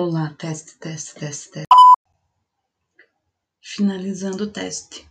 Olá, teste, teste, teste, teste. Finalizando o teste.